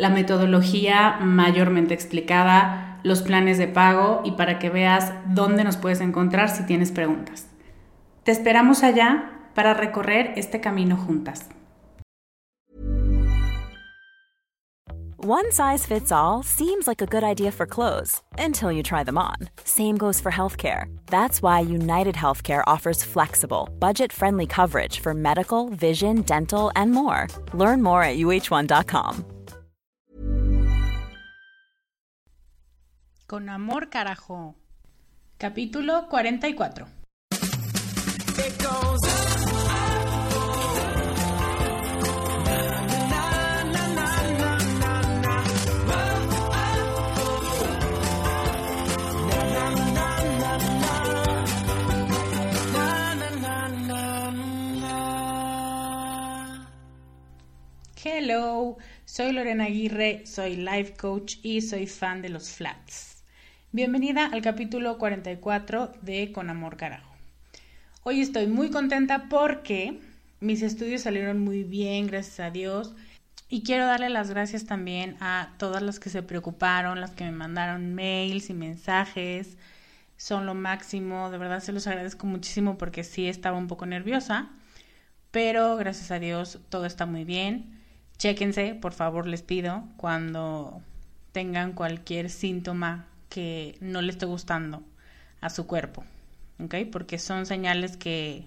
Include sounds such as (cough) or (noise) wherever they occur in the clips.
la metodología mayormente explicada, los planes de pago y para que veas dónde nos puedes encontrar si tienes preguntas. Te esperamos allá para recorrer este camino juntas. One size fits all seems like a good idea for clothes until you try them on. Same goes for healthcare. That's why United Healthcare offers flexible, budget friendly coverage for medical, vision, dental, and more. Learn more at uh1.com. Con amor, carajo. Capítulo 44. Hello, soy Lorena Aguirre, soy life coach y soy fan de los flats. Bienvenida al capítulo 44 de Con Amor Carajo. Hoy estoy muy contenta porque mis estudios salieron muy bien, gracias a Dios. Y quiero darle las gracias también a todas las que se preocuparon, las que me mandaron mails y mensajes. Son lo máximo, de verdad se los agradezco muchísimo porque sí estaba un poco nerviosa, pero gracias a Dios todo está muy bien. Chéquense, por favor les pido, cuando tengan cualquier síntoma que no le esté gustando a su cuerpo, ¿ok? Porque son señales que,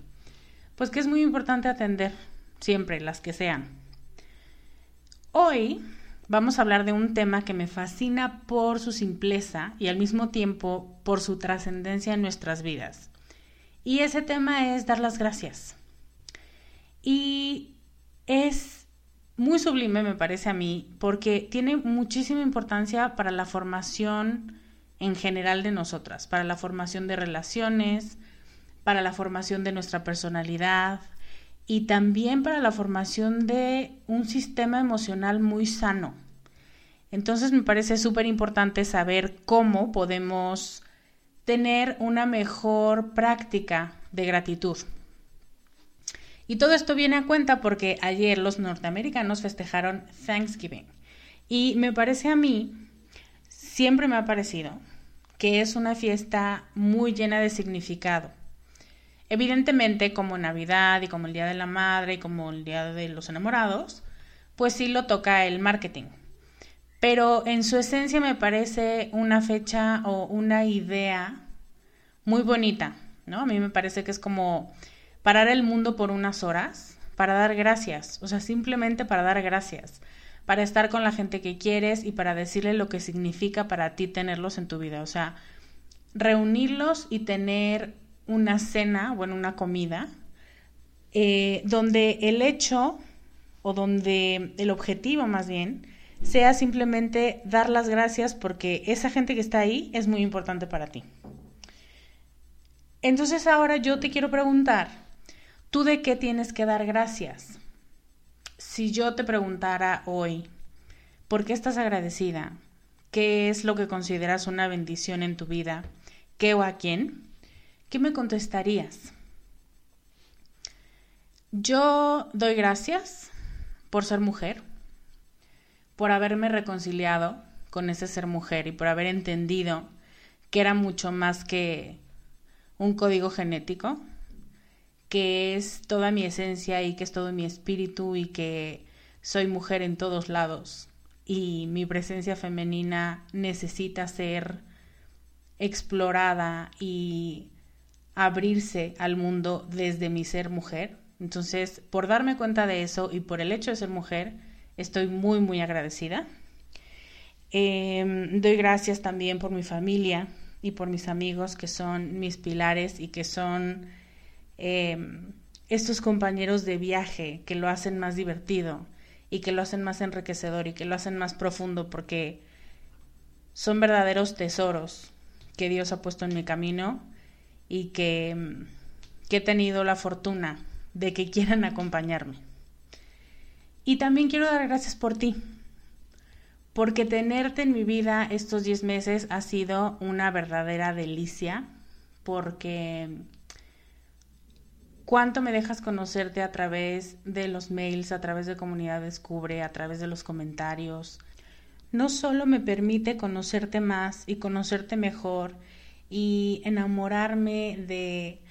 pues que es muy importante atender siempre, las que sean. Hoy vamos a hablar de un tema que me fascina por su simpleza y al mismo tiempo por su trascendencia en nuestras vidas. Y ese tema es dar las gracias. Y es muy sublime, me parece a mí, porque tiene muchísima importancia para la formación en general de nosotras, para la formación de relaciones, para la formación de nuestra personalidad y también para la formación de un sistema emocional muy sano. Entonces me parece súper importante saber cómo podemos tener una mejor práctica de gratitud. Y todo esto viene a cuenta porque ayer los norteamericanos festejaron Thanksgiving. Y me parece a mí, siempre me ha parecido, que es una fiesta muy llena de significado. Evidentemente, como Navidad y como el Día de la Madre y como el Día de los Enamorados, pues sí lo toca el marketing. Pero en su esencia me parece una fecha o una idea muy bonita, ¿no? A mí me parece que es como parar el mundo por unas horas para dar gracias, o sea, simplemente para dar gracias para estar con la gente que quieres y para decirle lo que significa para ti tenerlos en tu vida. O sea, reunirlos y tener una cena, bueno, una comida, eh, donde el hecho o donde el objetivo más bien sea simplemente dar las gracias porque esa gente que está ahí es muy importante para ti. Entonces ahora yo te quiero preguntar, ¿tú de qué tienes que dar gracias? Si yo te preguntara hoy, ¿por qué estás agradecida? ¿Qué es lo que consideras una bendición en tu vida? qué o a quién, ¿qué me contestarías? Yo doy gracias por ser mujer, por haberme reconciliado con ese ser mujer y por haber entendido que era mucho más que un código genético, que es toda mi esencia y que es todo mi espíritu y que soy mujer en todos lados y mi presencia femenina necesita ser explorada y abrirse al mundo desde mi ser mujer. Entonces, por darme cuenta de eso y por el hecho de ser mujer, estoy muy, muy agradecida. Em, doy gracias también por mi familia y por mis amigos que son mis pilares y que son em, estos compañeros de viaje que lo hacen más divertido y que lo hacen más enriquecedor y que lo hacen más profundo porque son verdaderos tesoros que Dios ha puesto en mi camino y que, que he tenido la fortuna de que quieran acompañarme. Y también quiero dar gracias por ti, porque tenerte en mi vida estos 10 meses ha sido una verdadera delicia, porque cuánto me dejas conocerte a través de los mails, a través de Comunidad Descubre, a través de los comentarios. No solo me permite conocerte más y conocerte mejor y enamorarme de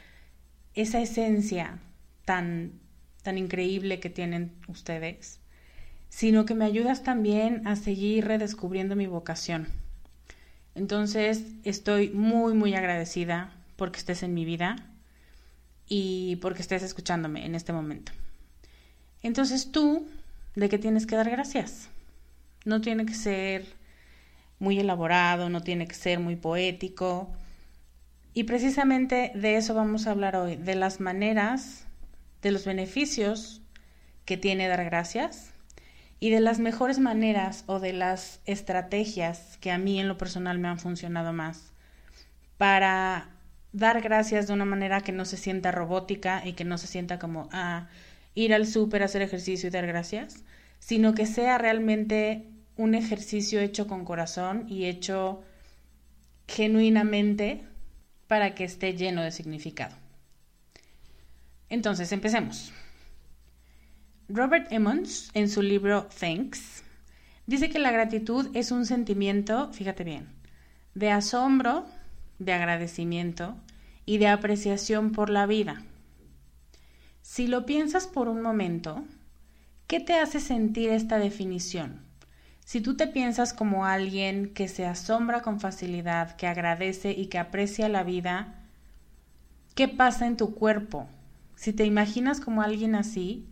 esa esencia tan, tan increíble que tienen ustedes, sino que me ayudas también a seguir redescubriendo mi vocación. Entonces estoy muy, muy agradecida porque estés en mi vida y porque estés escuchándome en este momento. Entonces tú, ¿de qué tienes que dar gracias? No tiene que ser muy elaborado, no tiene que ser muy poético. Y precisamente de eso vamos a hablar hoy, de las maneras de los beneficios que tiene dar gracias y de las mejores maneras o de las estrategias que a mí en lo personal me han funcionado más para dar gracias de una manera que no se sienta robótica y que no se sienta como a ah, ir al súper, hacer ejercicio y dar gracias, sino que sea realmente un ejercicio hecho con corazón y hecho genuinamente para que esté lleno de significado. Entonces, empecemos. Robert Emmons, en su libro Thanks, dice que la gratitud es un sentimiento, fíjate bien, de asombro, de agradecimiento y de apreciación por la vida. Si lo piensas por un momento, ¿qué te hace sentir esta definición? Si tú te piensas como alguien que se asombra con facilidad, que agradece y que aprecia la vida, ¿qué pasa en tu cuerpo? Si te imaginas como alguien así,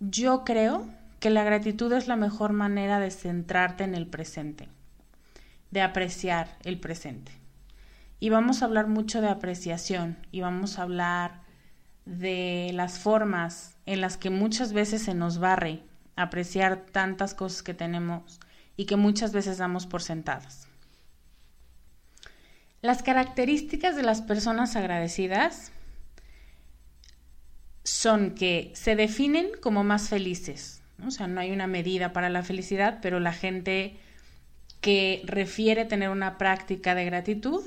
yo creo que la gratitud es la mejor manera de centrarte en el presente, de apreciar el presente. Y vamos a hablar mucho de apreciación y vamos a hablar de las formas en las que muchas veces se nos barre apreciar tantas cosas que tenemos y que muchas veces damos por sentadas. Las características de las personas agradecidas son que se definen como más felices. O sea, no hay una medida para la felicidad, pero la gente que refiere tener una práctica de gratitud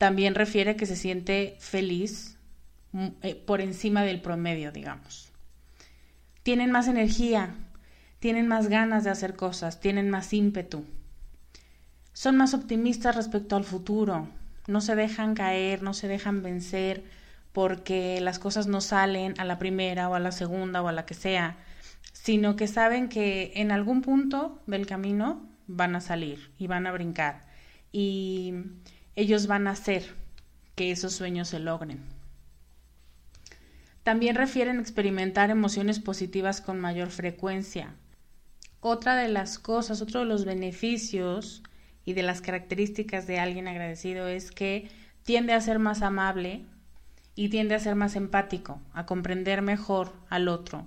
también refiere que se siente feliz mm, eh, por encima del promedio, digamos. Tienen más energía, tienen más ganas de hacer cosas, tienen más ímpetu. Son más optimistas respecto al futuro, no se dejan caer, no se dejan vencer porque las cosas no salen a la primera o a la segunda o a la que sea, sino que saben que en algún punto del camino van a salir y van a brincar y ellos van a hacer que esos sueños se logren. También refieren experimentar emociones positivas con mayor frecuencia. Otra de las cosas, otro de los beneficios y de las características de alguien agradecido es que tiende a ser más amable, y tiende a ser más empático, a comprender mejor al otro.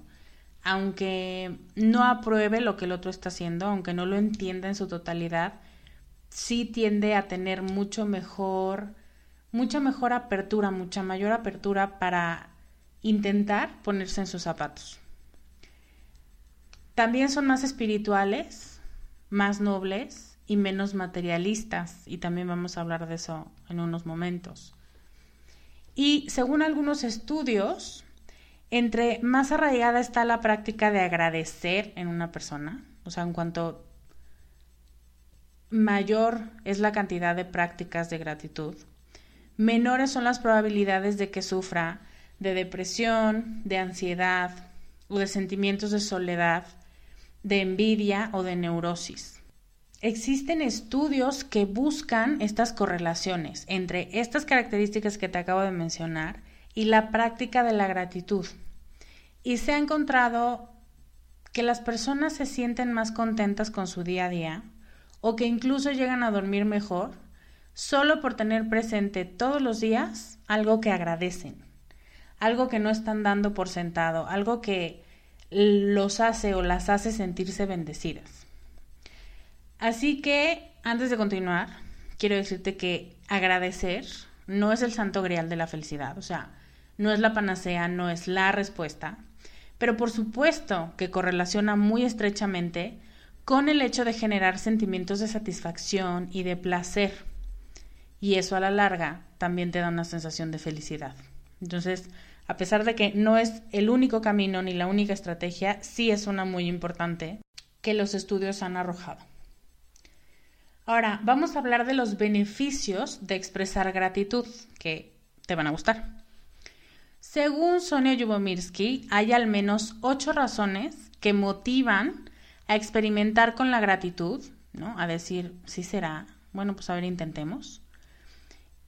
Aunque no apruebe lo que el otro está haciendo, aunque no lo entienda en su totalidad, sí tiende a tener mucho mejor, mucha mejor apertura, mucha mayor apertura para intentar ponerse en sus zapatos. También son más espirituales, más nobles y menos materialistas, y también vamos a hablar de eso en unos momentos. Y según algunos estudios, entre más arraigada está la práctica de agradecer en una persona, o sea, en cuanto mayor es la cantidad de prácticas de gratitud, menores son las probabilidades de que sufra de depresión, de ansiedad o de sentimientos de soledad, de envidia o de neurosis. Existen estudios que buscan estas correlaciones entre estas características que te acabo de mencionar y la práctica de la gratitud. Y se ha encontrado que las personas se sienten más contentas con su día a día o que incluso llegan a dormir mejor solo por tener presente todos los días algo que agradecen, algo que no están dando por sentado, algo que los hace o las hace sentirse bendecidas. Así que, antes de continuar, quiero decirte que agradecer no es el santo grial de la felicidad, o sea, no es la panacea, no es la respuesta, pero por supuesto que correlaciona muy estrechamente con el hecho de generar sentimientos de satisfacción y de placer. Y eso a la larga también te da una sensación de felicidad. Entonces, a pesar de que no es el único camino ni la única estrategia, sí es una muy importante que los estudios han arrojado. Ahora, vamos a hablar de los beneficios de expresar gratitud, que te van a gustar. Según Sonia Yubomirsky, hay al menos ocho razones que motivan a experimentar con la gratitud, ¿no? A decir, sí será, bueno, pues a ver, intentemos.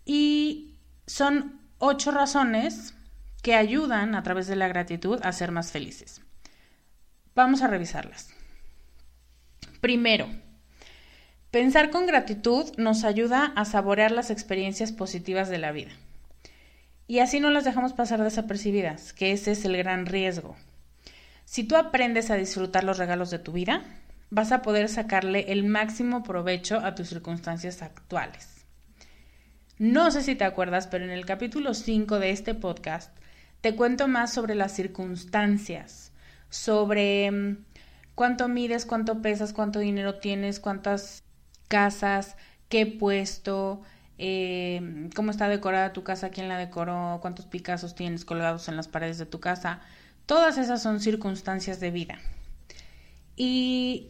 Y son ocho razones que ayudan a través de la gratitud a ser más felices. Vamos a revisarlas. Primero, Pensar con gratitud nos ayuda a saborear las experiencias positivas de la vida. Y así no las dejamos pasar desapercibidas, que ese es el gran riesgo. Si tú aprendes a disfrutar los regalos de tu vida, vas a poder sacarle el máximo provecho a tus circunstancias actuales. No sé si te acuerdas, pero en el capítulo 5 de este podcast te cuento más sobre las circunstancias, sobre mm, cuánto mides, cuánto pesas, cuánto dinero tienes, cuántas casas, qué puesto, eh, cómo está decorada tu casa, quién la decoró, cuántos Picassos tienes colgados en las paredes de tu casa. Todas esas son circunstancias de vida. Y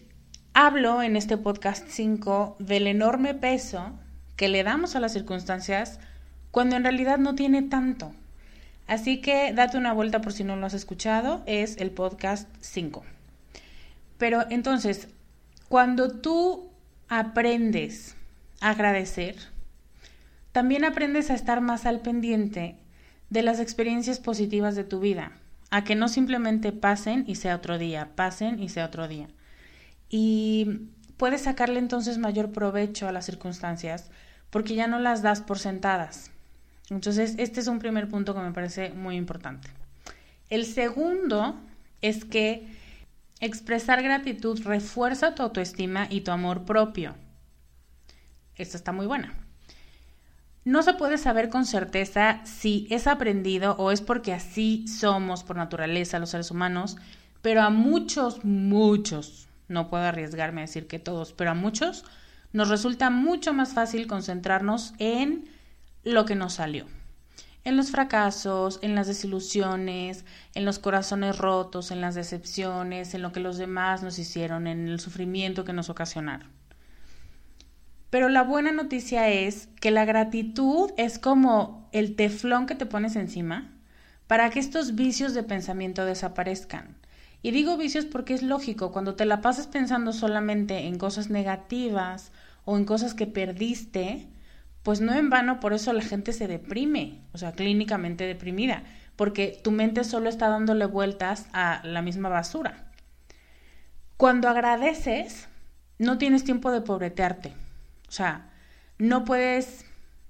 hablo en este podcast 5 del enorme peso que le damos a las circunstancias cuando en realidad no tiene tanto. Así que date una vuelta por si no lo has escuchado, es el podcast 5. Pero entonces, cuando tú aprendes a agradecer, también aprendes a estar más al pendiente de las experiencias positivas de tu vida, a que no simplemente pasen y sea otro día, pasen y sea otro día. Y puedes sacarle entonces mayor provecho a las circunstancias porque ya no las das por sentadas. Entonces, este es un primer punto que me parece muy importante. El segundo es que Expresar gratitud refuerza tu autoestima y tu amor propio. Esta está muy buena. No se puede saber con certeza si es aprendido o es porque así somos por naturaleza los seres humanos, pero a muchos, muchos, no puedo arriesgarme a decir que todos, pero a muchos nos resulta mucho más fácil concentrarnos en lo que nos salió en los fracasos, en las desilusiones, en los corazones rotos, en las decepciones, en lo que los demás nos hicieron, en el sufrimiento que nos ocasionaron. Pero la buena noticia es que la gratitud es como el teflón que te pones encima para que estos vicios de pensamiento desaparezcan. Y digo vicios porque es lógico, cuando te la pasas pensando solamente en cosas negativas o en cosas que perdiste, pues no en vano por eso la gente se deprime, o sea, clínicamente deprimida, porque tu mente solo está dándole vueltas a la misma basura. Cuando agradeces, no tienes tiempo de pobretearte. O sea, no puedes,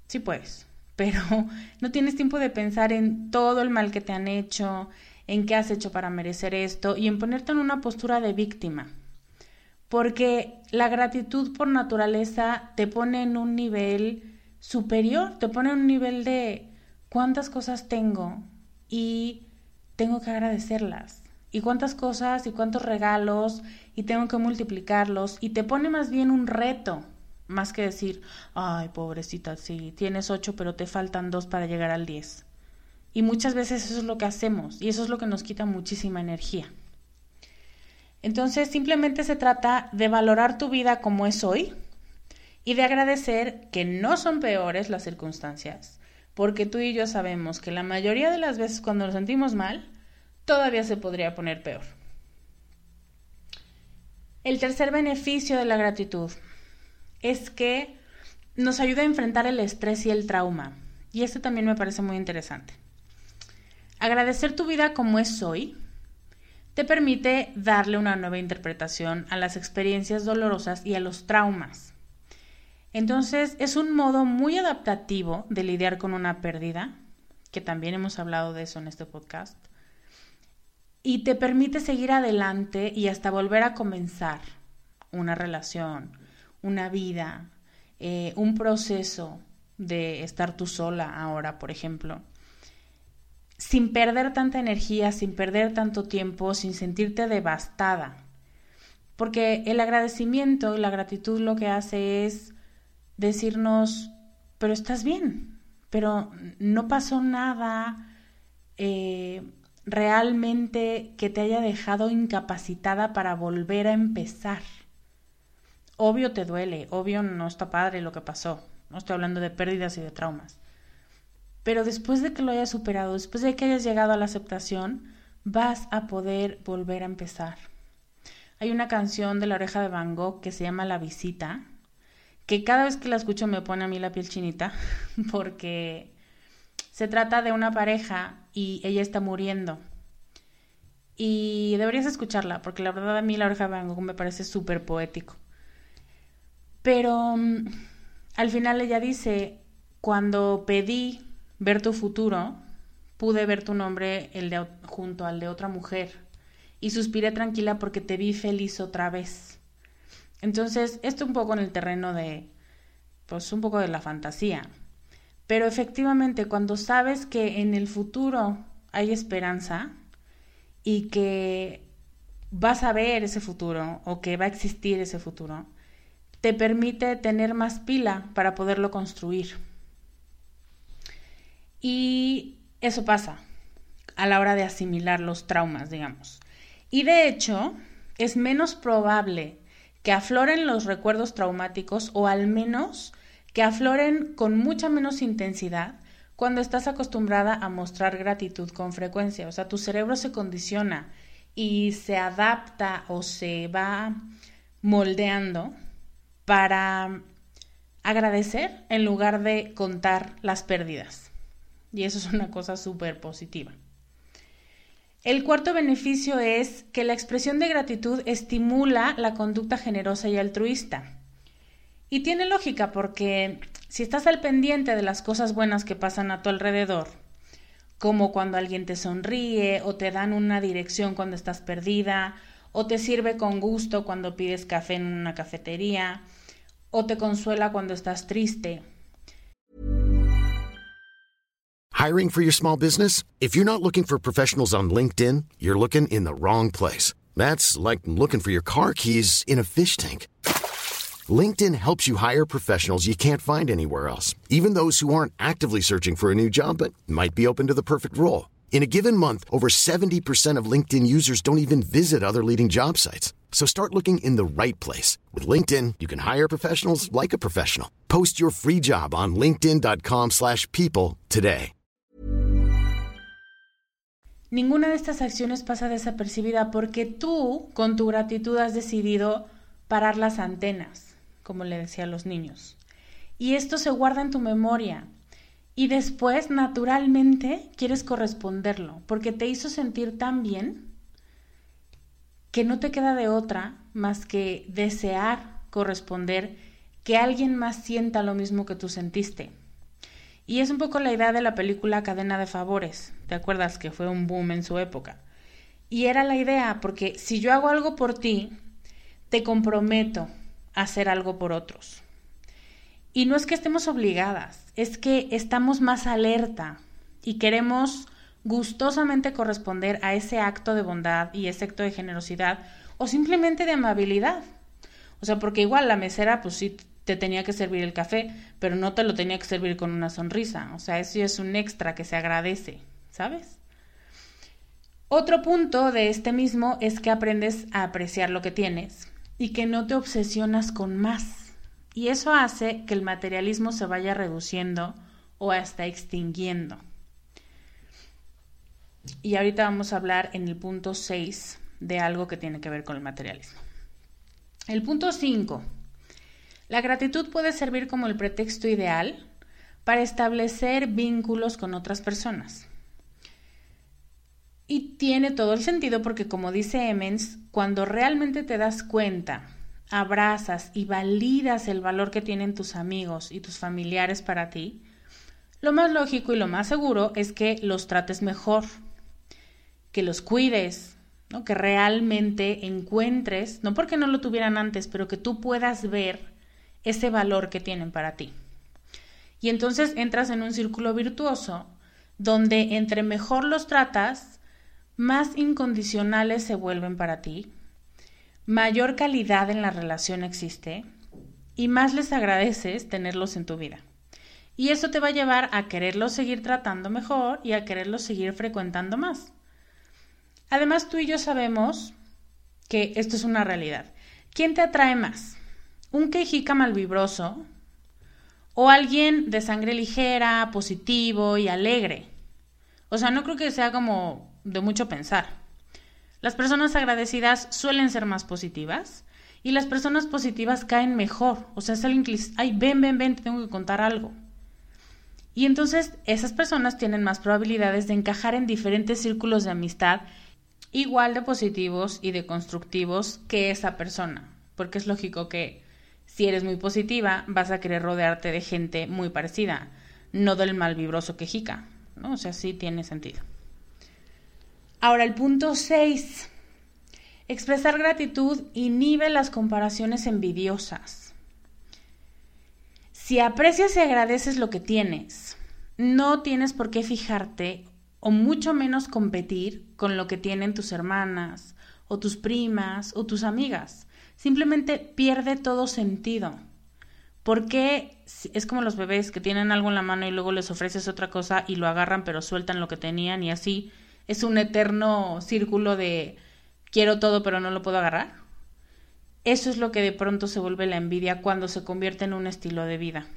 sí puedes, pero (laughs) no tienes tiempo de pensar en todo el mal que te han hecho, en qué has hecho para merecer esto y en ponerte en una postura de víctima. Porque la gratitud por naturaleza te pone en un nivel superior, te pone en un nivel de cuántas cosas tengo y tengo que agradecerlas. y cuántas cosas y cuántos regalos y tengo que multiplicarlos y te pone más bien un reto, más que decir, ay, pobrecita, sí, tienes ocho pero te faltan dos para llegar al diez. Y muchas veces eso es lo que hacemos y eso es lo que nos quita muchísima energía. Entonces simplemente se trata de valorar tu vida como es hoy y de agradecer que no son peores las circunstancias, porque tú y yo sabemos que la mayoría de las veces cuando nos sentimos mal, todavía se podría poner peor. El tercer beneficio de la gratitud es que nos ayuda a enfrentar el estrés y el trauma. Y esto también me parece muy interesante. Agradecer tu vida como es hoy te permite darle una nueva interpretación a las experiencias dolorosas y a los traumas. Entonces es un modo muy adaptativo de lidiar con una pérdida, que también hemos hablado de eso en este podcast, y te permite seguir adelante y hasta volver a comenzar una relación, una vida, eh, un proceso de estar tú sola ahora, por ejemplo sin perder tanta energía, sin perder tanto tiempo, sin sentirte devastada. Porque el agradecimiento y la gratitud lo que hace es decirnos, pero estás bien, pero no pasó nada eh, realmente que te haya dejado incapacitada para volver a empezar. Obvio te duele, obvio no está padre lo que pasó, no estoy hablando de pérdidas y de traumas. Pero después de que lo hayas superado, después de que hayas llegado a la aceptación, vas a poder volver a empezar. Hay una canción de la oreja de Van Gogh que se llama La visita, que cada vez que la escucho me pone a mí la piel chinita, (laughs) porque se trata de una pareja y ella está muriendo. Y deberías escucharla, porque la verdad a mí la oreja de Van Gogh me parece súper poético. Pero mm, al final ella dice, cuando pedí ver tu futuro, pude ver tu nombre el de, junto al de otra mujer y suspiré tranquila porque te vi feliz otra vez. Entonces, esto un poco en el terreno de, pues un poco de la fantasía. Pero efectivamente, cuando sabes que en el futuro hay esperanza y que vas a ver ese futuro o que va a existir ese futuro, te permite tener más pila para poderlo construir. Y eso pasa a la hora de asimilar los traumas, digamos. Y de hecho, es menos probable que afloren los recuerdos traumáticos o al menos que afloren con mucha menos intensidad cuando estás acostumbrada a mostrar gratitud con frecuencia. O sea, tu cerebro se condiciona y se adapta o se va moldeando para agradecer en lugar de contar las pérdidas. Y eso es una cosa súper positiva. El cuarto beneficio es que la expresión de gratitud estimula la conducta generosa y altruista. Y tiene lógica porque si estás al pendiente de las cosas buenas que pasan a tu alrededor, como cuando alguien te sonríe o te dan una dirección cuando estás perdida, o te sirve con gusto cuando pides café en una cafetería, o te consuela cuando estás triste, Hiring for your small business? If you're not looking for professionals on LinkedIn, you're looking in the wrong place. That's like looking for your car keys in a fish tank. LinkedIn helps you hire professionals you can't find anywhere else, even those who aren't actively searching for a new job but might be open to the perfect role. In a given month, over 70% of LinkedIn users don't even visit other leading job sites. So start looking in the right place. With LinkedIn, you can hire professionals like a professional. Post your free job on linkedin.com slash people today. Ninguna de estas acciones pasa desapercibida porque tú, con tu gratitud, has decidido parar las antenas, como le decía a los niños. Y esto se guarda en tu memoria. Y después, naturalmente, quieres corresponderlo, porque te hizo sentir tan bien que no te queda de otra más que desear corresponder que alguien más sienta lo mismo que tú sentiste. Y es un poco la idea de la película Cadena de Favores. ¿Te acuerdas que fue un boom en su época? Y era la idea, porque si yo hago algo por ti, te comprometo a hacer algo por otros. Y no es que estemos obligadas, es que estamos más alerta y queremos gustosamente corresponder a ese acto de bondad y ese acto de generosidad o simplemente de amabilidad. O sea, porque igual la mesera pues sí te tenía que servir el café, pero no te lo tenía que servir con una sonrisa. O sea, eso es un extra que se agradece, ¿sabes? Otro punto de este mismo es que aprendes a apreciar lo que tienes y que no te obsesionas con más. Y eso hace que el materialismo se vaya reduciendo o hasta extinguiendo. Y ahorita vamos a hablar en el punto 6 de algo que tiene que ver con el materialismo. El punto 5. La gratitud puede servir como el pretexto ideal para establecer vínculos con otras personas. Y tiene todo el sentido porque, como dice Emmons, cuando realmente te das cuenta, abrazas y validas el valor que tienen tus amigos y tus familiares para ti, lo más lógico y lo más seguro es que los trates mejor, que los cuides, ¿no? que realmente encuentres, no porque no lo tuvieran antes, pero que tú puedas ver ese valor que tienen para ti. Y entonces entras en un círculo virtuoso donde entre mejor los tratas, más incondicionales se vuelven para ti, mayor calidad en la relación existe y más les agradeces tenerlos en tu vida. Y eso te va a llevar a quererlos seguir tratando mejor y a quererlos seguir frecuentando más. Además, tú y yo sabemos que esto es una realidad. ¿Quién te atrae más? ¿Un quejica malvibroso o alguien de sangre ligera, positivo y alegre? O sea, no creo que sea como de mucho pensar. Las personas agradecidas suelen ser más positivas y las personas positivas caen mejor. O sea, es alguien que ay, ven, ven, ven, te tengo que contar algo. Y entonces esas personas tienen más probabilidades de encajar en diferentes círculos de amistad igual de positivos y de constructivos que esa persona. Porque es lógico que si eres muy positiva, vas a querer rodearte de gente muy parecida, no del mal vibroso quejica, ¿no? O sea, sí tiene sentido. Ahora, el punto 6. Expresar gratitud inhibe las comparaciones envidiosas. Si aprecias y agradeces lo que tienes, no tienes por qué fijarte o mucho menos competir con lo que tienen tus hermanas o tus primas o tus amigas. Simplemente pierde todo sentido. Porque es como los bebés que tienen algo en la mano y luego les ofreces otra cosa y lo agarran pero sueltan lo que tenían y así es un eterno círculo de quiero todo pero no lo puedo agarrar. Eso es lo que de pronto se vuelve la envidia cuando se convierte en un estilo de vida.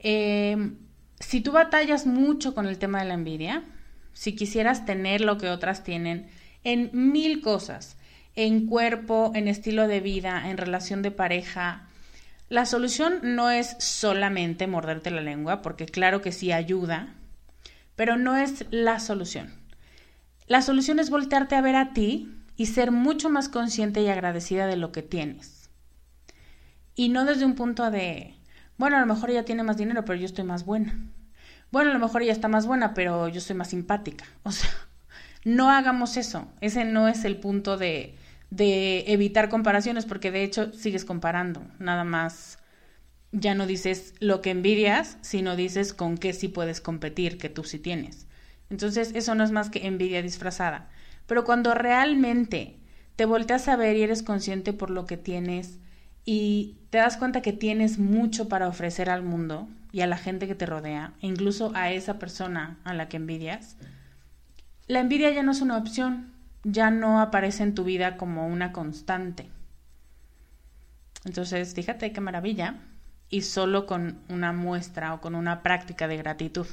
Eh, si tú batallas mucho con el tema de la envidia, si quisieras tener lo que otras tienen en mil cosas, en cuerpo, en estilo de vida, en relación de pareja, la solución no es solamente morderte la lengua, porque claro que sí ayuda, pero no es la solución. La solución es voltearte a ver a ti y ser mucho más consciente y agradecida de lo que tienes. Y no desde un punto de, bueno, a lo mejor ella tiene más dinero, pero yo estoy más buena. Bueno, a lo mejor ella está más buena, pero yo soy más simpática. (laughs) O sea, no hagamos eso. Ese no es el punto de, de evitar comparaciones, porque de hecho sigues comparando. Nada más ya no dices lo que envidias, sino dices con qué sí puedes competir, que tú sí tienes. Entonces, eso no es más que envidia disfrazada. Pero cuando realmente te volteas a ver y eres consciente por lo que tienes y te das cuenta que tienes mucho para ofrecer al mundo y a la gente que te rodea, e incluso a esa persona a la que envidias, la envidia ya no es una opción, ya no aparece en tu vida como una constante. Entonces, fíjate qué maravilla y solo con una muestra o con una práctica de gratitud.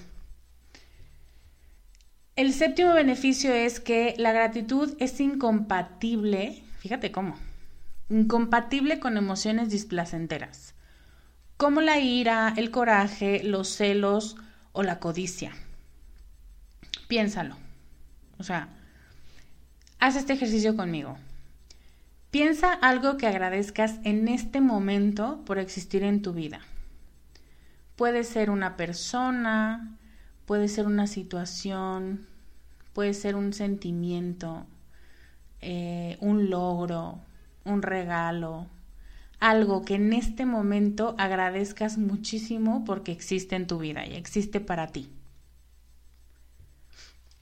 El séptimo beneficio es que la gratitud es incompatible, fíjate cómo, incompatible con emociones displacenteras, como la ira, el coraje, los celos o la codicia. Piénsalo. O sea, haz este ejercicio conmigo. Piensa algo que agradezcas en este momento por existir en tu vida. Puede ser una persona, puede ser una situación, puede ser un sentimiento, eh, un logro, un regalo, algo que en este momento agradezcas muchísimo porque existe en tu vida y existe para ti.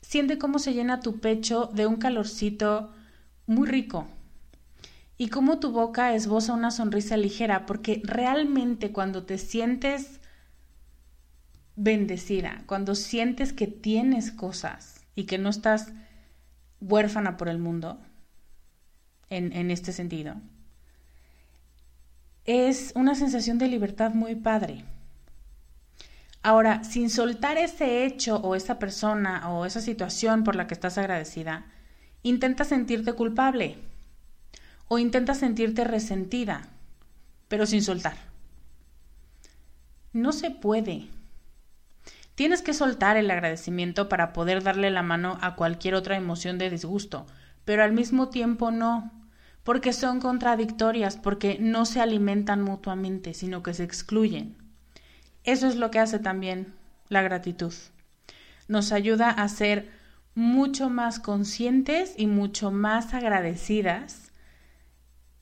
siente cómo se llena tu pecho de un calorcito muy rico y cómo tu boca esboza una sonrisa ligera, porque realmente cuando te sientes bendecida, cuando sientes que tienes cosas y que no estás huérfana por el mundo, en, en este sentido, es una sensación de libertad muy padre. Ahora, sin soltar ese hecho o esa persona o esa situación por la que estás agradecida, intenta sentirte culpable o intenta sentirte resentida, pero sin soltar. No se puede. Tienes que soltar el agradecimiento para poder darle la mano a cualquier otra emoción de disgusto, pero al mismo tiempo no, porque son contradictorias, porque no se alimentan mutuamente, sino que se excluyen. Eso es lo que hace también la gratitud. Nos ayuda a ser mucho más conscientes y mucho más agradecidas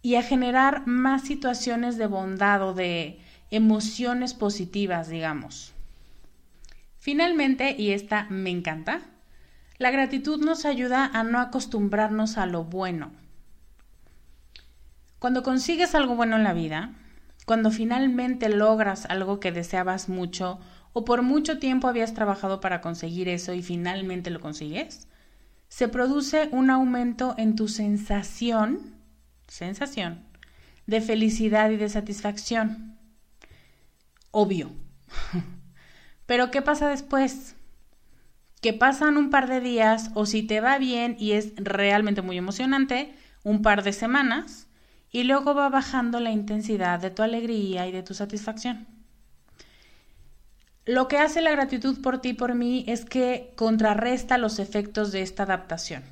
y a generar más situaciones de bondad o de emociones positivas, digamos. Finalmente, y esta me encanta, la gratitud nos ayuda a no acostumbrarnos a lo bueno. Cuando consigues algo bueno en la vida, cuando finalmente logras algo que deseabas mucho o por mucho tiempo habías trabajado para conseguir eso y finalmente lo consigues, se produce un aumento en tu sensación, sensación, de felicidad y de satisfacción. Obvio. (laughs) Pero ¿qué pasa después? Que pasan un par de días o si te va bien y es realmente muy emocionante, un par de semanas y luego va bajando la intensidad de tu alegría y de tu satisfacción. Lo que hace la gratitud por ti y por mí es que contrarresta los efectos de esta adaptación,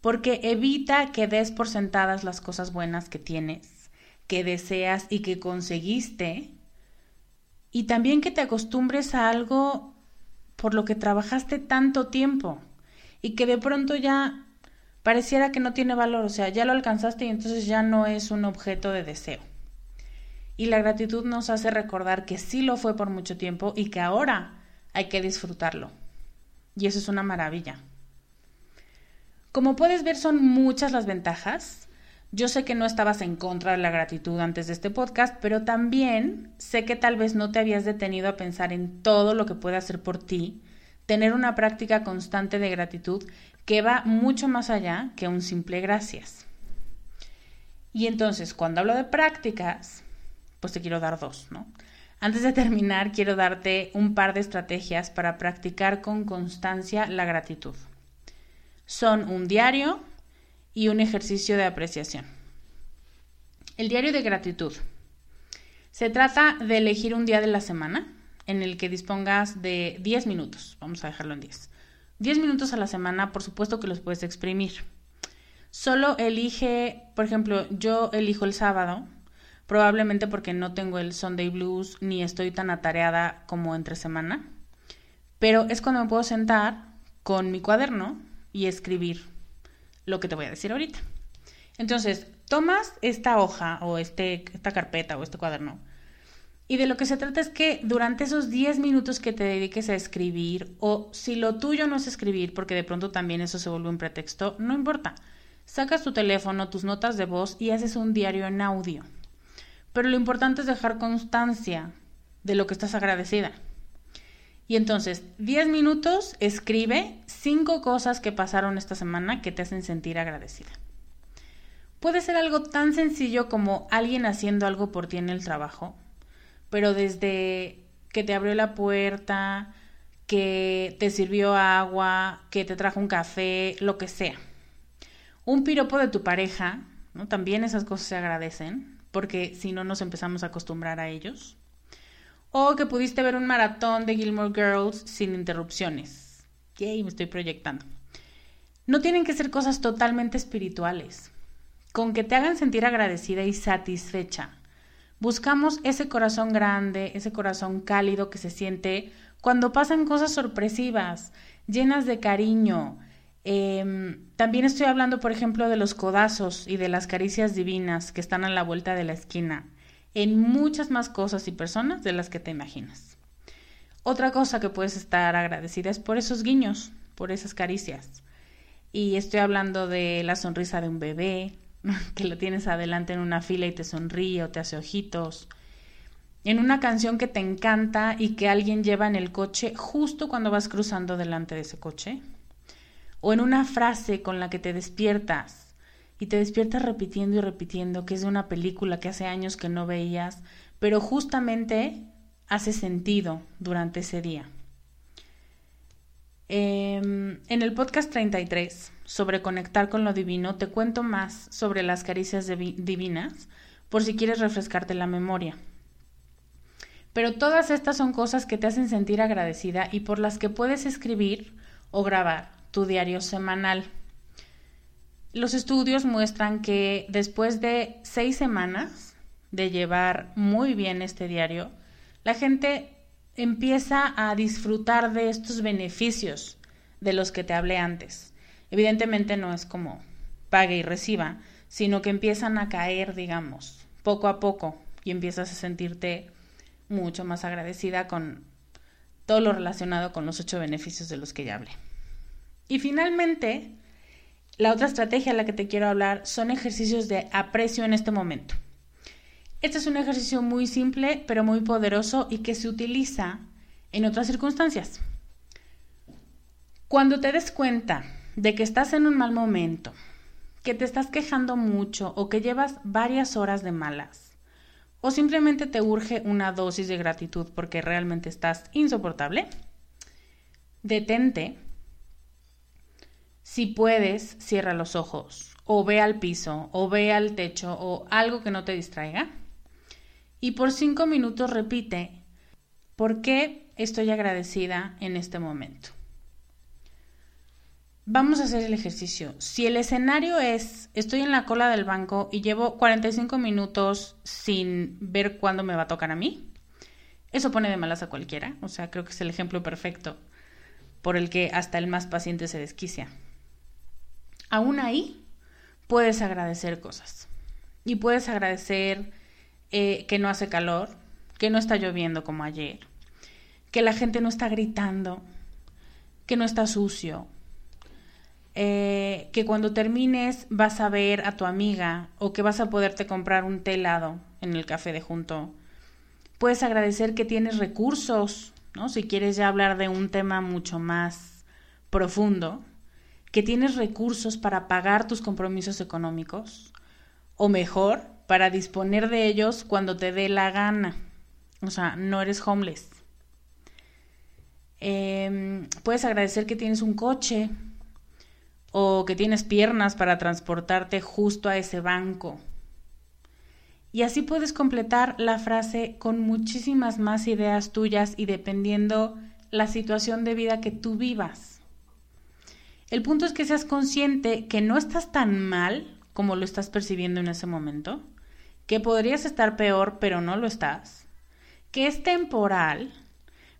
porque evita que des por sentadas las cosas buenas que tienes, que deseas y que conseguiste, y también que te acostumbres a algo por lo que trabajaste tanto tiempo y que de pronto ya pareciera que no tiene valor, o sea, ya lo alcanzaste y entonces ya no es un objeto de deseo. Y la gratitud nos hace recordar que sí lo fue por mucho tiempo y que ahora hay que disfrutarlo. Y eso es una maravilla. Como puedes ver, son muchas las ventajas. Yo sé que no estabas en contra de la gratitud antes de este podcast, pero también sé que tal vez no te habías detenido a pensar en todo lo que puede hacer por ti tener una práctica constante de gratitud que va mucho más allá que un simple gracias. Y entonces, cuando hablo de prácticas, pues te quiero dar dos, ¿no? Antes de terminar, quiero darte un par de estrategias para practicar con constancia la gratitud. Son un diario y un ejercicio de apreciación. El diario de gratitud. Se trata de elegir un día de la semana en el que dispongas de 10 minutos. Vamos a dejarlo en 10. 10 minutos a la semana, por supuesto que los puedes exprimir. Solo elige, por ejemplo, yo elijo el sábado, probablemente porque no tengo el Sunday Blues ni estoy tan atareada como entre semana, pero es cuando me puedo sentar con mi cuaderno y escribir lo que te voy a decir ahorita. Entonces, tomas esta hoja o este, esta carpeta o este cuaderno y de lo que se trata es que durante esos 10 minutos que te dediques a escribir, o si lo tuyo no es escribir, porque de pronto también eso se vuelve un pretexto, no importa. Sacas tu teléfono, tus notas de voz y haces un diario en audio. Pero lo importante es dejar constancia de lo que estás agradecida. Y entonces, 10 minutos, escribe 5 cosas que pasaron esta semana que te hacen sentir agradecida. Puede ser algo tan sencillo como alguien haciendo algo por ti en el trabajo, pero desde que te abrió la puerta, que te sirvió agua, que te trajo un café, lo que sea. Un piropo de tu pareja, ¿no? También esas cosas se agradecen, porque si no nos empezamos a acostumbrar a ellos. O que pudiste ver un maratón de Gilmore Girls sin interrupciones. Yay, me estoy proyectando. No tienen que ser cosas totalmente espirituales. Con que te hagan sentir agradecida y satisfecha Buscamos ese corazón grande, ese corazón cálido que se siente cuando pasan cosas sorpresivas, llenas de cariño. Em, también estoy hablando, por ejemplo, de los codazos y de las caricias divinas que están a la vuelta de la esquina, en muchas más cosas y personas de las que te imaginas. Otra cosa que puedes estar agradecida es por esos guiños, por esas caricias. Y estoy hablando de la sonrisa de un bebé, (laughs) que lo tienes adelante en una fila y te sonríe o te hace ojitos. En una canción que te encanta y que alguien lleva en el coche justo cuando vas cruzando delante de ese coche. O en una frase con la que te despiertas y te despiertas repitiendo y repitiendo que es de una película que hace años que no veías, pero justamente hace sentido durante ese día. Em, en el podcast 33 sobre conectar con lo divino te cuento más sobre las caricias divinas por si quieres refrescarte la memoria. Pero todas estas son cosas que te hacen sentir agradecida y por las que puedes escribir o grabar tu diario semanal. Los estudios muestran que después de seis semanas de llevar muy bien este diario, la gente empieza a disfrutar de estos beneficios de los que te hablé antes. Evidentemente no es como pague y reciba, sino que empiezan a caer, digamos, poco a poco y empiezas a sentirte mucho más agradecida con todo lo relacionado con los ocho beneficios de los que ya hablé. Y finalmente, la otra estrategia a la que te quiero hablar son ejercicios de aprecio en este momento. Este es un ejercicio muy simple, pero muy poderoso y que se utiliza en otras circunstancias. Cuando te des cuenta de que estás en un mal momento, que te estás quejando mucho o que llevas varias horas de malas, o simplemente te urge una dosis de gratitud porque realmente estás insoportable, detente. Si puedes, cierra los ojos o ve al piso o ve al techo o algo que no te distraiga y por cinco minutos repite, ¿por qué estoy agradecida en este momento? Vamos a hacer el ejercicio. Si el escenario es, estoy en la cola del banco y llevo 45 minutos sin ver cuándo me va a tocar a mí, eso pone de malas a cualquiera. O sea, creo que es el ejemplo perfecto por el que hasta el más paciente se desquicia. Aún ahí, puedes agradecer cosas. Y puedes agradecer eh, que no hace calor, que no está lloviendo como ayer, que la gente no está gritando, que no está sucio, eh, que cuando termines vas a ver a tu amiga o que vas a poderte comprar un té en el café de junto. Puedes agradecer que tienes recursos, ¿no? Si quieres ya hablar de un tema mucho más profundo, que tienes recursos para pagar tus compromisos económicos, o mejor, para disponer de ellos cuando te dé la gana. O sea, no eres homeless. Em, puedes agradecer que tienes un coche o que tienes piernas para transportarte justo a ese banco. Y así puedes completar la frase con muchísimas más ideas tuyas y dependiendo la situación de vida que tú vivas. El punto es que seas consciente que no estás tan mal como lo estás percibiendo en ese momento que podrías estar peor pero no lo estás, que es temporal,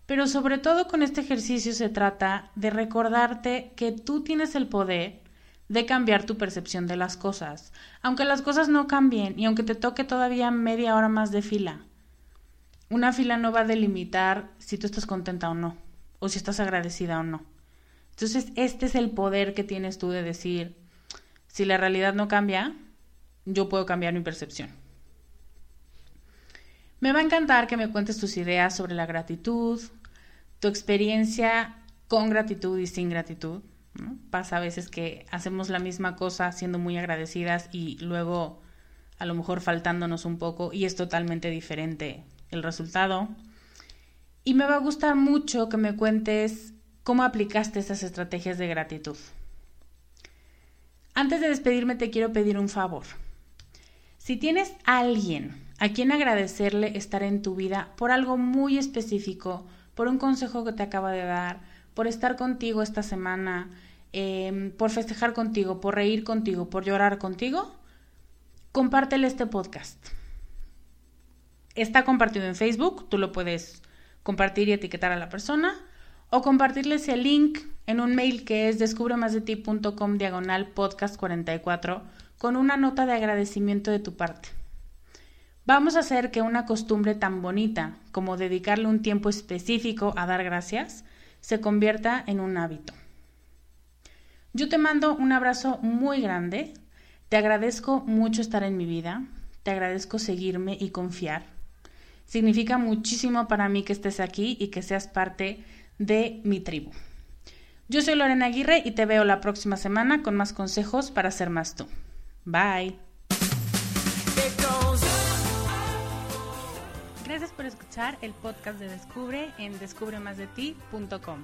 pero sobre todo con este ejercicio se trata de recordarte que tú tienes el poder de cambiar tu percepción de las cosas, aunque las cosas no cambien y aunque te toque todavía media hora más de fila. Una fila no va a delimitar si tú estás contenta o no, o si estás agradecida o no. Entonces, este es el poder que tienes tú de decir, si la realidad no cambia, yo puedo cambiar mi percepción. Me va a encantar que me cuentes tus ideas sobre la gratitud, tu experiencia con gratitud y sin gratitud. Pasa a veces que hacemos la misma cosa siendo muy agradecidas y luego a lo mejor faltándonos un poco y es totalmente diferente el resultado. Y me va a gustar mucho que me cuentes cómo aplicaste esas estrategias de gratitud. Antes de despedirme te quiero pedir un favor. Si tienes alguien a quien agradecerle estar en tu vida por algo muy específico, por un consejo que te acaba de dar, por estar contigo esta semana, em, por festejar contigo, por reír contigo, por llorar contigo, compártele este podcast. Está compartido en Facebook, tú lo puedes compartir y etiquetar a la persona, o compartirles el link en un mail que es descubremasdeti.com diagonal podcast 44 con una nota de agradecimiento de tu parte. Vamos a hacer que una costumbre tan bonita como dedicarle un tiempo específico a dar gracias se convierta en un hábito. Yo te mando un abrazo muy grande, te agradezco mucho estar en mi vida, te agradezco seguirme y confiar. Significa muchísimo para mí que estés aquí y que seas parte de mi tribu. Yo soy Lorena Aguirre y te veo la próxima semana con más consejos para ser más tú. Bye. Gracias por escuchar el podcast de Descubre en descubremasdeti.com.